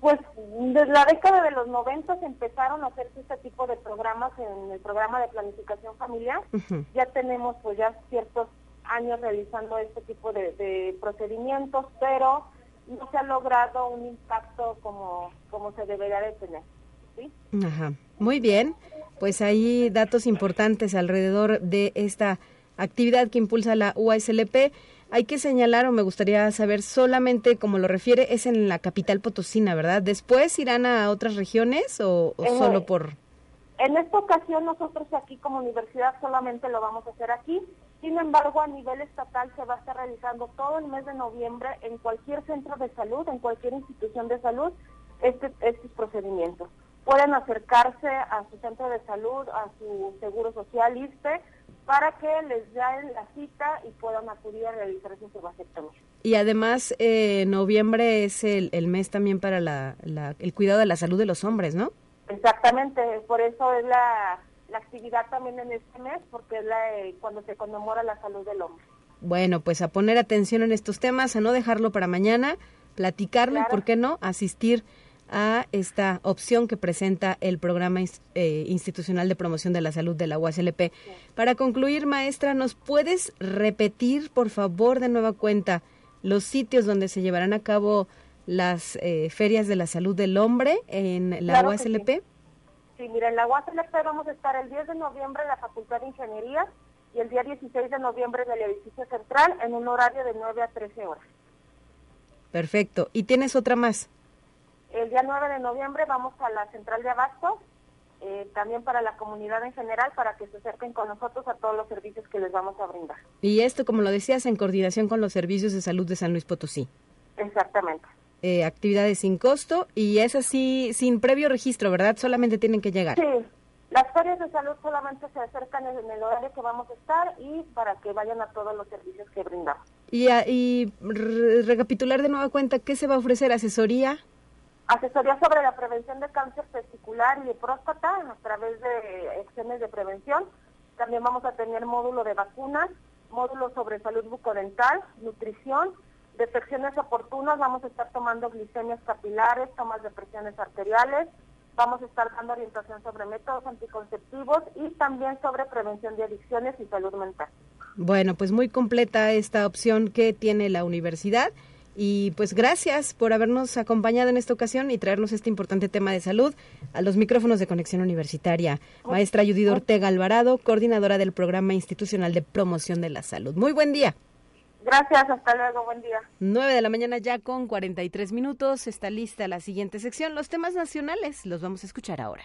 Pues desde la década de los 90 empezaron a hacerse este tipo de programas en el programa de planificación familiar. Ya tenemos pues ya ciertos años realizando este tipo de, procedimientos, pero no se ha logrado un impacto como, como se debería de tener. Ajá. Muy bien, pues hay datos importantes alrededor de esta actividad que impulsa la UASLP. Hay que señalar, o me gustaría saber, solamente como lo refiere, es en la capital potosina, ¿verdad? ¿Después irán a otras regiones o, solo por...? En esta ocasión nosotros aquí como universidad solamente lo vamos a hacer aquí. Sin embargo, a nivel estatal se va a estar realizando todo el mes de noviembre en cualquier centro de salud, en cualquier institución de salud, este, estos procedimientos pueden acercarse a su centro de salud, a su seguro social ISPE, para que les den la cita y puedan acudir a realizarse su vasectomía. Y además, eh, noviembre es el, mes también para la, el cuidado de la salud de los hombres, ¿no? Exactamente, por eso es la, actividad también en este mes, porque es la, eh, cuando se conmemora la salud del hombre. Bueno, pues a poner atención en estos temas, a no dejarlo para mañana, platicarlo y, ¿por qué no?, asistir a esta opción que presenta el Programa eh, Institucional de Promoción de la Salud de la UASLP. Para concluir, maestra, ¿nos puedes repetir, por favor, de nueva cuenta, los sitios donde se llevarán a cabo las eh, ferias de la salud del hombre en la UASLP? Sí. mira, en la UASLP vamos a estar el 10 de noviembre en la Facultad de Ingeniería y el día 16 de noviembre en el edificio central en un horario de 9 a 13 horas. Perfecto. ¿Y tienes otra más? El día 9 de noviembre vamos a la central de abasto, eh, también para la comunidad en general, para que se acerquen con nosotros a todos los servicios que les vamos a brindar. Y esto, como lo decías, en coordinación con los servicios de salud de San Luis Potosí. Exactamente. Eh, actividades sin costo y es así, sin previo registro, ¿verdad? Solamente tienen que llegar. Sí, las ferias de salud solamente se acercan en el horario que vamos a estar y para que vayan a todos los servicios que brindamos. Y, y recapitular de nueva cuenta, ¿qué se va a ofrecer? ¿Asesoría? Asesoría sobre la prevención de cáncer testicular y de próstata a través de acciones de prevención. También vamos a tener módulo de vacunas, módulo sobre salud bucodental, nutrición, detecciones oportunas, vamos a estar tomando glicemias capilares, tomas de presiones arteriales, vamos a estar dando orientación sobre métodos anticonceptivos y también sobre prevención de adicciones y salud mental. Bueno, pues muy completa esta opción que tiene la universidad y pues gracias por habernos acompañado en esta ocasión y traernos este importante tema de salud a los micrófonos de Conexión Universitaria. Maestra Judith Ortega Alvarado, coordinadora del Programa Institucional de Promoción de la Salud. Muy buen día. Gracias, hasta luego, buen día. 9 de la mañana ya con 43 minutos. Está lista la siguiente sección, los temas nacionales. Los vamos a escuchar ahora.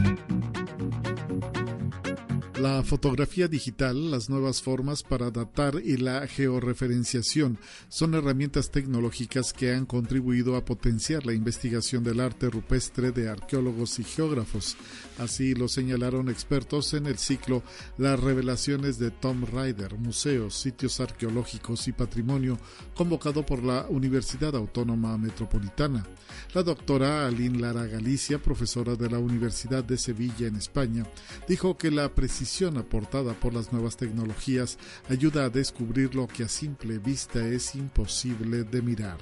La fotografía digital, las nuevas formas para datar y la georreferenciación son herramientas tecnológicas que han contribuido a potenciar la investigación del arte rupestre de arqueólogos y geógrafos. Así lo señalaron expertos en el ciclo Las revelaciones de Tom Ryder, museos, sitios arqueológicos y patrimonio, convocado por la Universidad Autónoma Metropolitana. La doctora Aline Lara Galicia, profesora de la Universidad de Sevilla en España, dijo que la precisión aportada por las nuevas tecnologías ayuda a descubrir lo que a simple vista es imposible de mirar.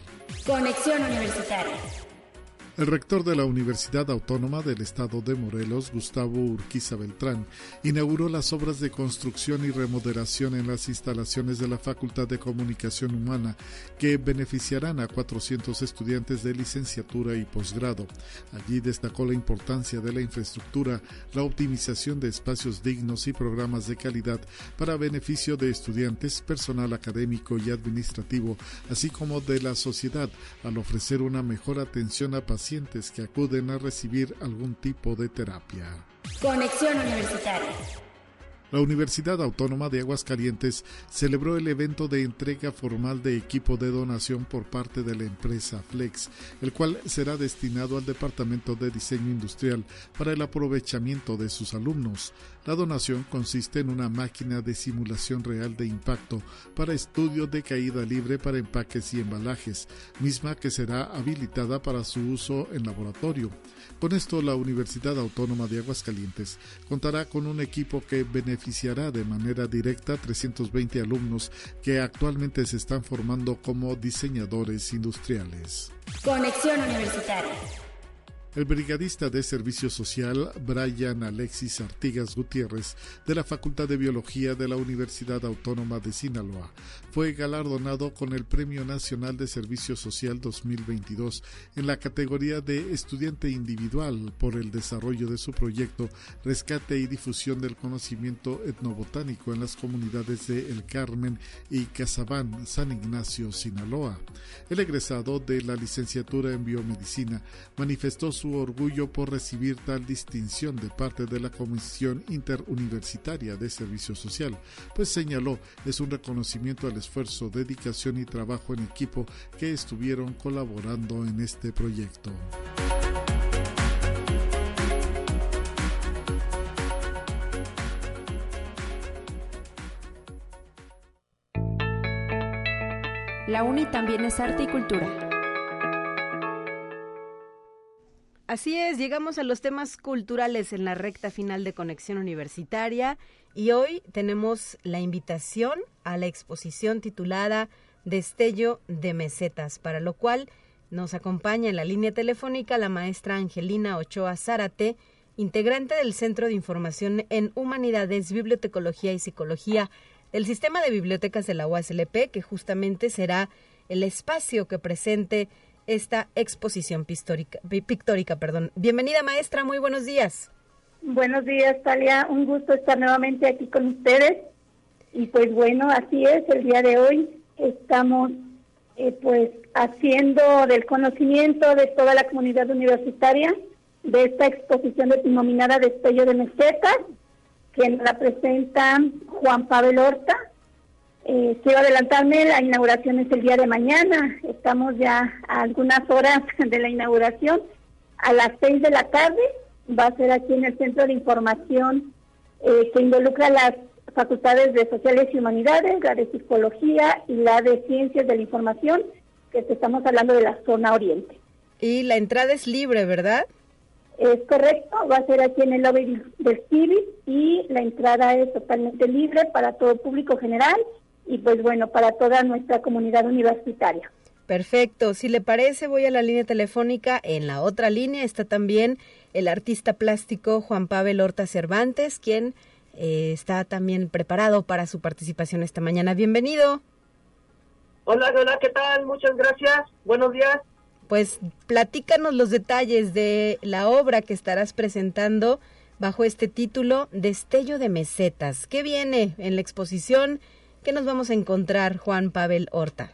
Conexión Universitaria. El rector de la Universidad Autónoma del Estado de Morelos, Gustavo Urquiza Beltrán, inauguró las obras de construcción y remodelación en las instalaciones de la Facultad de Comunicación Humana que beneficiarán a 400 estudiantes de licenciatura y posgrado. Allí destacó la importancia de la infraestructura, la optimización de espacios dignos y programas de calidad para beneficio de estudiantes, personal académico y administrativo, así como de la sociedad, al ofrecer una mejor atención a pacientes que acuden a recibir algún tipo de terapia. Conexión Universitaria. La Universidad Autónoma de Aguascalientes celebró el evento de entrega formal de equipo de donación por parte de la empresa Flex, el cual será destinado al Departamento de Diseño Industrial para el aprovechamiento de sus alumnos. La donación consiste en una máquina de simulación real de impacto para estudio de caída libre para empaques y embalajes, misma que será habilitada para su uso en laboratorio. Con esto, la Universidad Autónoma de Aguascalientes contará con un equipo que beneficiará de manera directa a 320 alumnos que actualmente se están formando como diseñadores industriales. Conexión Universitaria. El brigadista de Servicio Social Brian Alexis Artigas Gutiérrez de la Facultad de Biología de la Universidad Autónoma de Sinaloa fue galardonado con el Premio Nacional de Servicio Social 2022 en la categoría de estudiante individual por el desarrollo de su proyecto Rescate y difusión del conocimiento etnobotánico en las comunidades de El Carmen y Casabán, San Ignacio, Sinaloa. El egresado de la licenciatura en biomedicina manifestó su orgullo por recibir tal distinción de parte de la Comisión Interuniversitaria de Servicio Social, pues señaló es un reconocimiento al esfuerzo, dedicación y trabajo en equipo que estuvieron colaborando en este proyecto. La UNI también es arte y cultura. Así es, llegamos a los temas culturales en la recta final de Conexión Universitaria y hoy tenemos la invitación a la exposición titulada Destello de Mesetas, para lo cual nos acompaña en la línea telefónica la maestra Angelina Ochoa Zárate, integrante del Centro de Información en Humanidades, Bibliotecología y Psicología del Sistema de Bibliotecas de la UASLP, que justamente será el espacio que presente esta exposición pictórica. pictórica perdón. Bienvenida maestra, muy buenos días. Buenos días, Talia. Un gusto estar nuevamente aquí con ustedes. Y pues bueno, así es, el día de hoy estamos eh, pues haciendo del conocimiento de toda la comunidad universitaria de esta exposición denominada Destello de Mesetas, que la presenta Juan Pablo Horta, eh, quiero adelantarme, la inauguración es el día de mañana, estamos ya a algunas horas de la inauguración, a las seis de la tarde, va a ser aquí en el Centro de Información eh, que involucra las facultades de Sociales y Humanidades, la de Psicología y la de Ciencias de la Información, que estamos hablando de la zona oriente. Y la entrada es libre, ¿verdad? Es correcto, va a ser aquí en el lobby del CIVI y la entrada es totalmente libre para todo público general y pues bueno, para toda nuestra comunidad universitaria. Perfecto, si le parece voy a la línea telefónica. En la otra línea está también el artista plástico Juan Pavel Horta Cervantes, quien eh, está también preparado para su participación esta mañana. Bienvenido. Hola, hola, ¿qué tal? Muchas gracias. Buenos días. Pues platícanos los detalles de la obra que estarás presentando bajo este título Destello de Mesetas. ¿Qué viene en la exposición? ¿Qué nos vamos a encontrar, Juan Pavel Horta?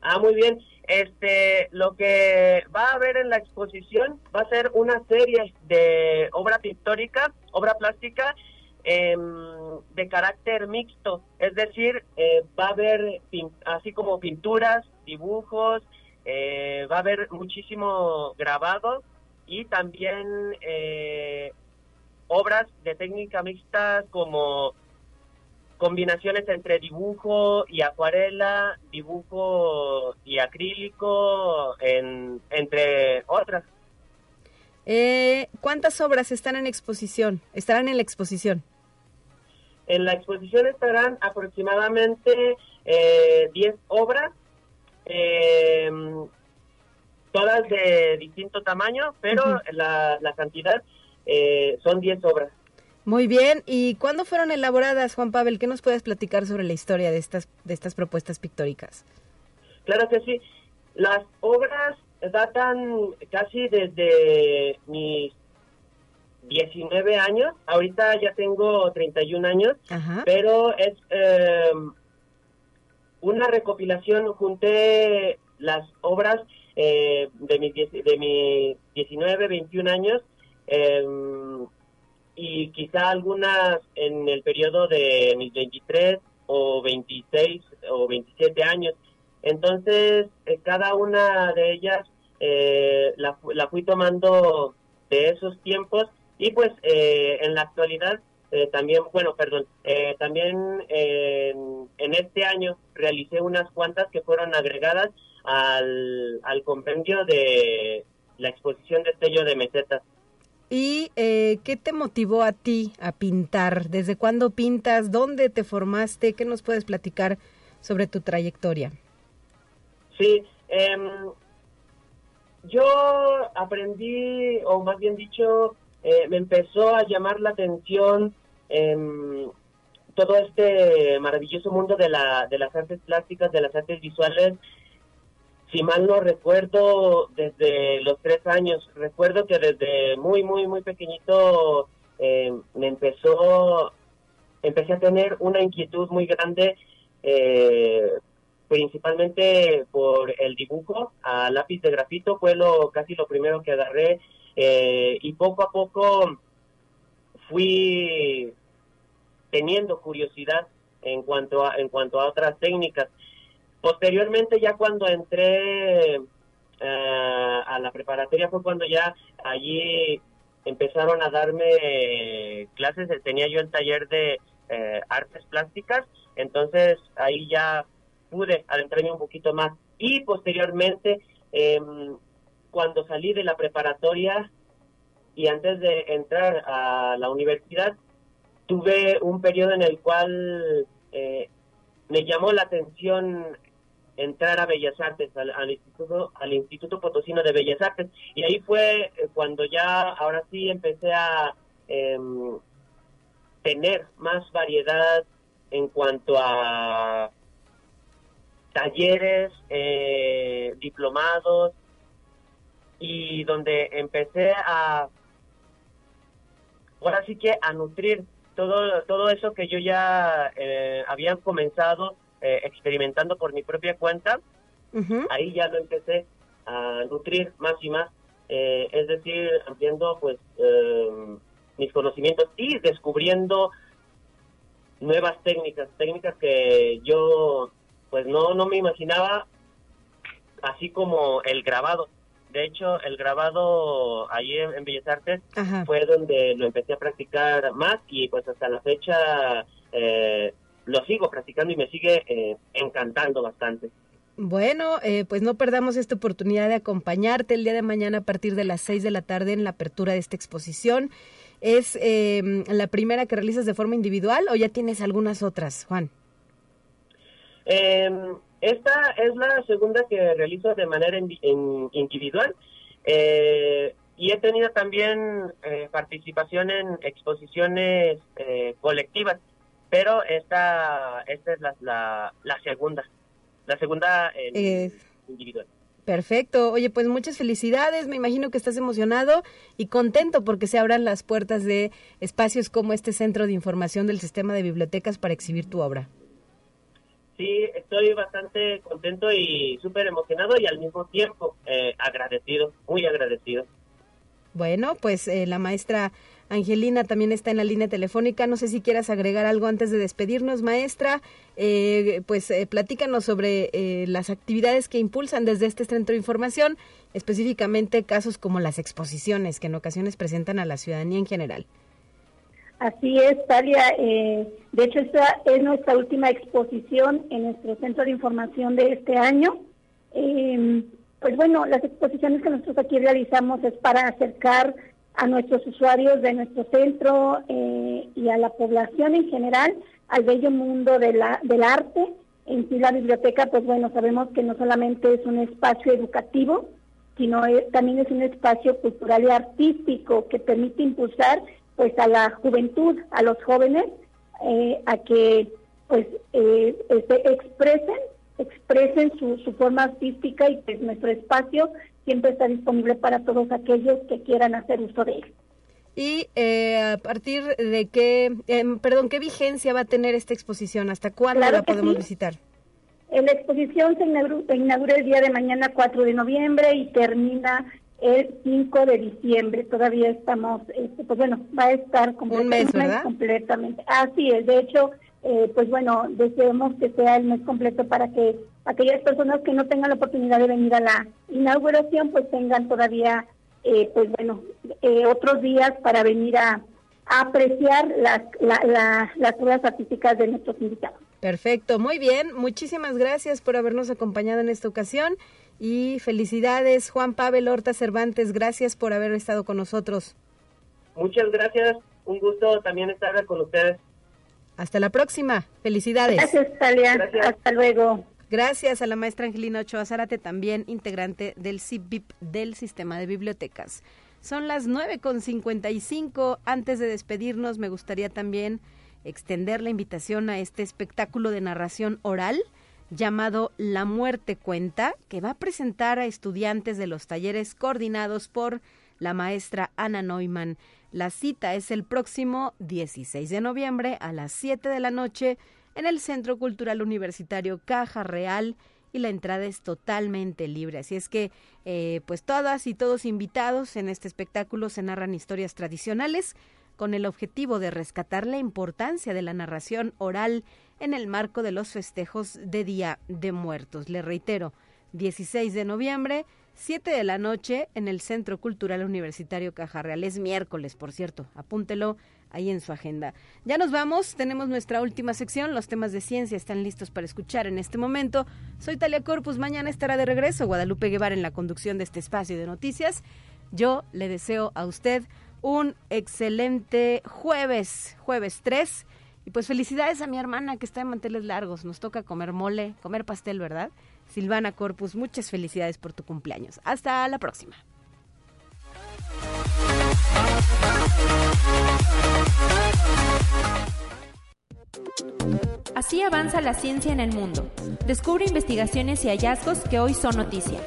Ah, muy bien. Este, lo que va a haber en la exposición va a ser una serie de obra pictórica, obra plástica, em, de carácter mixto, es decir, eh, va a haber así como pinturas, dibujos, eh, va a haber muchísimo grabado y también eh, obras de técnica mixta como combinaciones entre dibujo y acuarela, dibujo y acrílico, entre otras. Eh, ¿Cuántas obras están en exposición? Estarán en la exposición. En la exposición estarán aproximadamente eh, 10 obras, eh, todas de distinto tamaño, pero la, la, cantidad eh, son 10 obras. Muy bien, ¿y cuándo fueron elaboradas, Juan Pavel? ¿Qué nos puedes platicar sobre la historia de estas, de estas propuestas pictóricas? Claro que sí. Las obras datan casi desde mis 19 años. Ahorita ya tengo 31 años, pero es eh, una recopilación. Junté las obras eh, de, mis, de mis 19, 21 años. Eh, y quizá algunas en el periodo de mis 23 o 26 o 27 años. Entonces, eh, cada una de ellas eh, la, la, fui tomando de esos tiempos y pues eh, en la actualidad también, bueno, perdón, también en este año realicé unas cuantas que fueron agregadas al, al compendio de la exposición de sello de mesetas. ¿Y eh, qué te motivó a ti a pintar? ¿Desde cuándo pintas? ¿Dónde te formaste? ¿Qué nos puedes platicar sobre tu trayectoria? Sí, em, yo aprendí, o más bien dicho, eh, me empezó a llamar la atención em, todo este maravilloso mundo de, la, de las artes plásticas, de las artes visuales, si mal no recuerdo, desde los tres años. Recuerdo que desde muy, muy, muy pequeñito eh, me empezó, empecé a tener una inquietud muy grande, eh, principalmente por el dibujo a lápiz de grafito, fue lo casi lo primero que agarré eh, y poco a poco fui teniendo curiosidad en cuanto a, en cuanto a otras técnicas. Posteriormente, ya cuando entré eh, a la preparatoria fue cuando ya allí empezaron a darme clases, tenía yo el taller de eh, artes plásticas, entonces ahí ya pude adentrarme un poquito más. Y posteriormente, em, cuando salí de la preparatoria y antes de entrar a la universidad, tuve un periodo en el cual eh, me llamó la atención entrar a Bellas Artes, al, Instituto al Instituto Potosino de Bellas Artes. Y ahí fue eh, cuando ya, ahora sí, empecé a em, tener más variedad en cuanto a talleres, eh, diplomados, y donde empecé a, ahora sí que a nutrir todo, todo eso que yo ya eh, había comenzado eh, experimentando por mi propia cuenta, ahí ya lo empecé a nutrir más y más, eh, es decir, ampliando pues em, mis conocimientos y descubriendo nuevas técnicas, técnicas que yo pues no, no me imaginaba, así como el grabado. De hecho, el grabado ahí en, Bellas Artes fue donde lo empecé a practicar más y pues hasta la fecha eh, lo sigo practicando y me sigue eh, encantando bastante. Bueno, eh, pues no perdamos esta oportunidad de acompañarte el día de mañana a partir de las 6 de la tarde en la apertura de esta exposición. ¿Es em, la primera que realizas de forma individual o ya tienes algunas otras, Juan? Em, esta es la segunda que realizo de manera individual eh, y he tenido también participación en exposiciones colectivas pero esta, esta es la, la, segunda, la segunda individual. Perfecto. Oye, pues muchas felicidades. Me imagino que estás emocionado y contento porque se abran las puertas de espacios como este Centro de Información del Sistema de Bibliotecas para exhibir tu obra. Sí, estoy bastante contento y súper emocionado y al mismo tiempo eh, agradecido, muy agradecido. Bueno, pues eh, la maestra Angelina también está en la línea telefónica. No sé si quieras agregar algo antes de despedirnos, maestra. Eh, pues eh, platícanos sobre eh, las actividades que impulsan desde este centro de información, específicamente casos como las exposiciones que en ocasiones presentan a la ciudadanía en general. Así es, Talia. Eh, de hecho, esta es nuestra última exposición en nuestro centro de información de este año. Eh, pues bueno, las exposiciones que nosotros aquí realizamos es para acercar a nuestros usuarios de nuestro centro eh, y a la población en general al bello mundo de la, del arte. En sí la biblioteca, pues bueno, sabemos que no solamente es un espacio educativo, sino también es un espacio cultural y artístico que permite impulsar pues a la juventud, a los jóvenes, eh, a que pues eh, este, expresen, expresen su, su forma artística y pues nuestro espacio siempre está disponible para todos aquellos que quieran hacer uso de él. ¿Y eh, a partir de qué, em, perdón, qué vigencia va a tener esta exposición? ¿Hasta cuándo la podemos visitar? La exposición se inaugura, el día de mañana 4 de noviembre y termina el 5 de diciembre. Todavía estamos, este, pues bueno, va a estar completamente. Un mes, completamente. Así es, de hecho, eh, pues bueno, deseamos que sea el mes completo para que aquellas personas que no tengan la oportunidad de venir a la inauguración, pues tengan todavía, eh, pues bueno, eh, otros días para venir a, apreciar las, las obras artísticas de nuestros invitados. Perfecto, muy bien. Muchísimas gracias por habernos acompañado en esta ocasión y felicidades, Juan Pavel Horta Cervantes. Gracias por haber estado con nosotros. Muchas gracias. Un gusto también estar con ustedes. Hasta la próxima. Felicidades. Gracias, Talia. Hasta luego. Gracias a la maestra Angelina Ochoa Zárate, también integrante del CIBIP del Sistema de Bibliotecas. Son las 9.55. Antes de despedirnos, me gustaría también extender la invitación a este espectáculo de narración oral llamado La Muerte Cuenta, que va a presentar a estudiantes de los talleres coordinados por la maestra Ana Neumann. La cita es el próximo 16 de noviembre a las 7 de la noche en el Centro Cultural Universitario Caja Real y la entrada es totalmente libre. Así es que, eh, pues todas y todos invitados en este espectáculo se narran historias tradicionales con el objetivo de rescatar la importancia de la narración oral en el marco de los festejos de Día de Muertos. Le reitero, 16 de noviembre, 7 de la noche en el Centro Cultural Universitario Caja Real. Es miércoles, por cierto, apúntelo ahí en su agenda. Ya nos vamos, tenemos nuestra última sección, los temas de ciencia están listos para escuchar en este momento. Soy Talia Corpus, mañana estará de regreso Guadalupe Guevara en la conducción de este espacio de noticias. Yo le deseo a usted un excelente jueves, jueves 3. Y pues felicidades a mi hermana que está en manteles largos. Nos toca comer mole, comer pastel, ¿verdad? Silvana Corpus, muchas felicidades por tu cumpleaños. Hasta la próxima. Así avanza la ciencia en el mundo. Descubre investigaciones y hallazgos que hoy son noticia.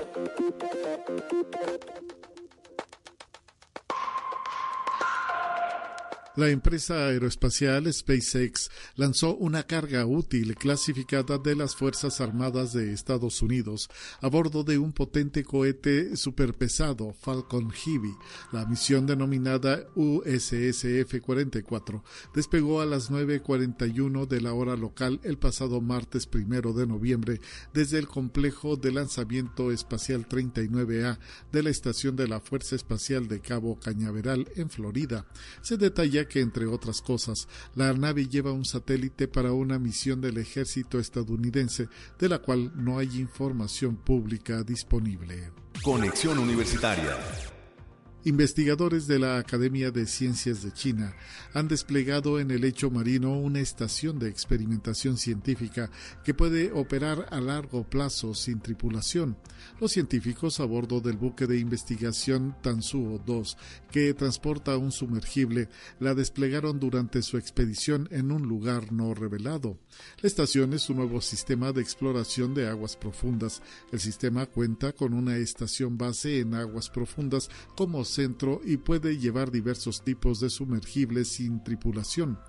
La empresa aeroespacial SpaceX lanzó una carga útil clasificada de las Fuerzas Armadas de Estados Unidos a bordo de un potente cohete superpesado Falcon Heavy. La misión denominada USSF-44 despegó a las 9.41 de la hora local el pasado martes primero de noviembre desde el complejo de lanzamiento espacial 39A de la estación de la Fuerza Espacial de Cabo Cañaveral en Florida. Se detalla que, entre otras cosas, la nave lleva un satélite para una misión del ejército estadounidense, de la cual no hay información pública disponible. Conexión Universitaria Investigadores de la Academia de Ciencias de China han desplegado en el lecho marino una estación de experimentación científica que puede operar a largo plazo sin tripulación. Los científicos a bordo del buque de investigación Tansuo 2, que transporta un sumergible, la desplegaron durante su expedición en un lugar no revelado. La estación es un nuevo sistema de exploración de aguas profundas. El sistema cuenta con una estación base en aguas profundas como centro y puede llevar diversos tipos de sumergibles sin tripulación.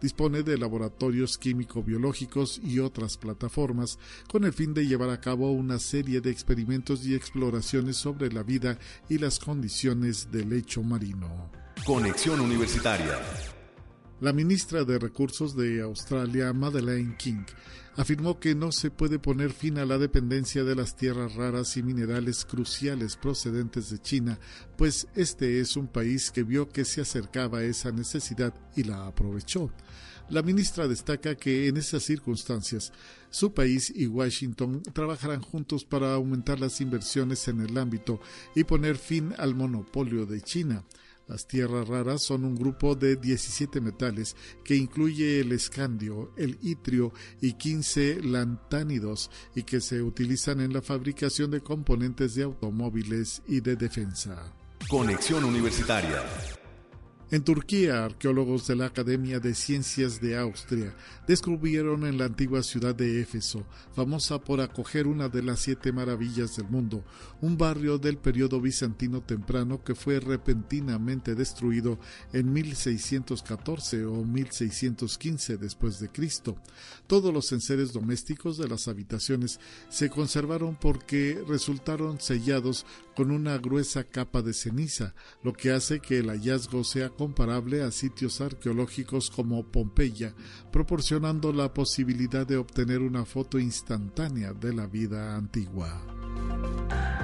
Dispone de laboratorios químico-biológicos y otras plataformas con el fin de llevar a cabo una serie de experimentos y exploraciones sobre la vida y las condiciones del lecho marino. Conexión Universitaria. La ministra de Recursos de Australia, Madeleine King, afirmó que no se puede poner fin a la dependencia de las tierras raras y minerales cruciales procedentes de China, pues este es un país que vio que se acercaba a esa necesidad y la aprovechó. La ministra destaca que en esas circunstancias su país y Washington trabajarán juntos para aumentar las inversiones en el ámbito y poner fin al monopolio de China. Las tierras raras son un grupo de 17 metales que incluye el escandio, el itrio y 15 lantánidos y que se utilizan en la fabricación de componentes de automóviles y de defensa. Conexión Universitaria. En Turquía, arqueólogos de la Academia de Ciencias de Austria descubrieron en la antigua ciudad de Éfeso, famosa por acoger una de las siete maravillas del mundo, un barrio del periodo bizantino temprano que fue repentinamente destruido en 1614 o 1615 después de Cristo. Todos los enseres domésticos de las habitaciones se conservaron porque resultaron sellados con una gruesa capa de ceniza, lo que hace que el hallazgo sea comparable a sitios arqueológicos como Pompeya, proporcionando la posibilidad de obtener una foto instantánea de la vida antigua.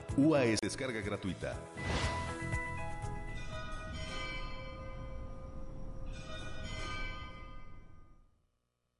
UAS Descarga Gratuita.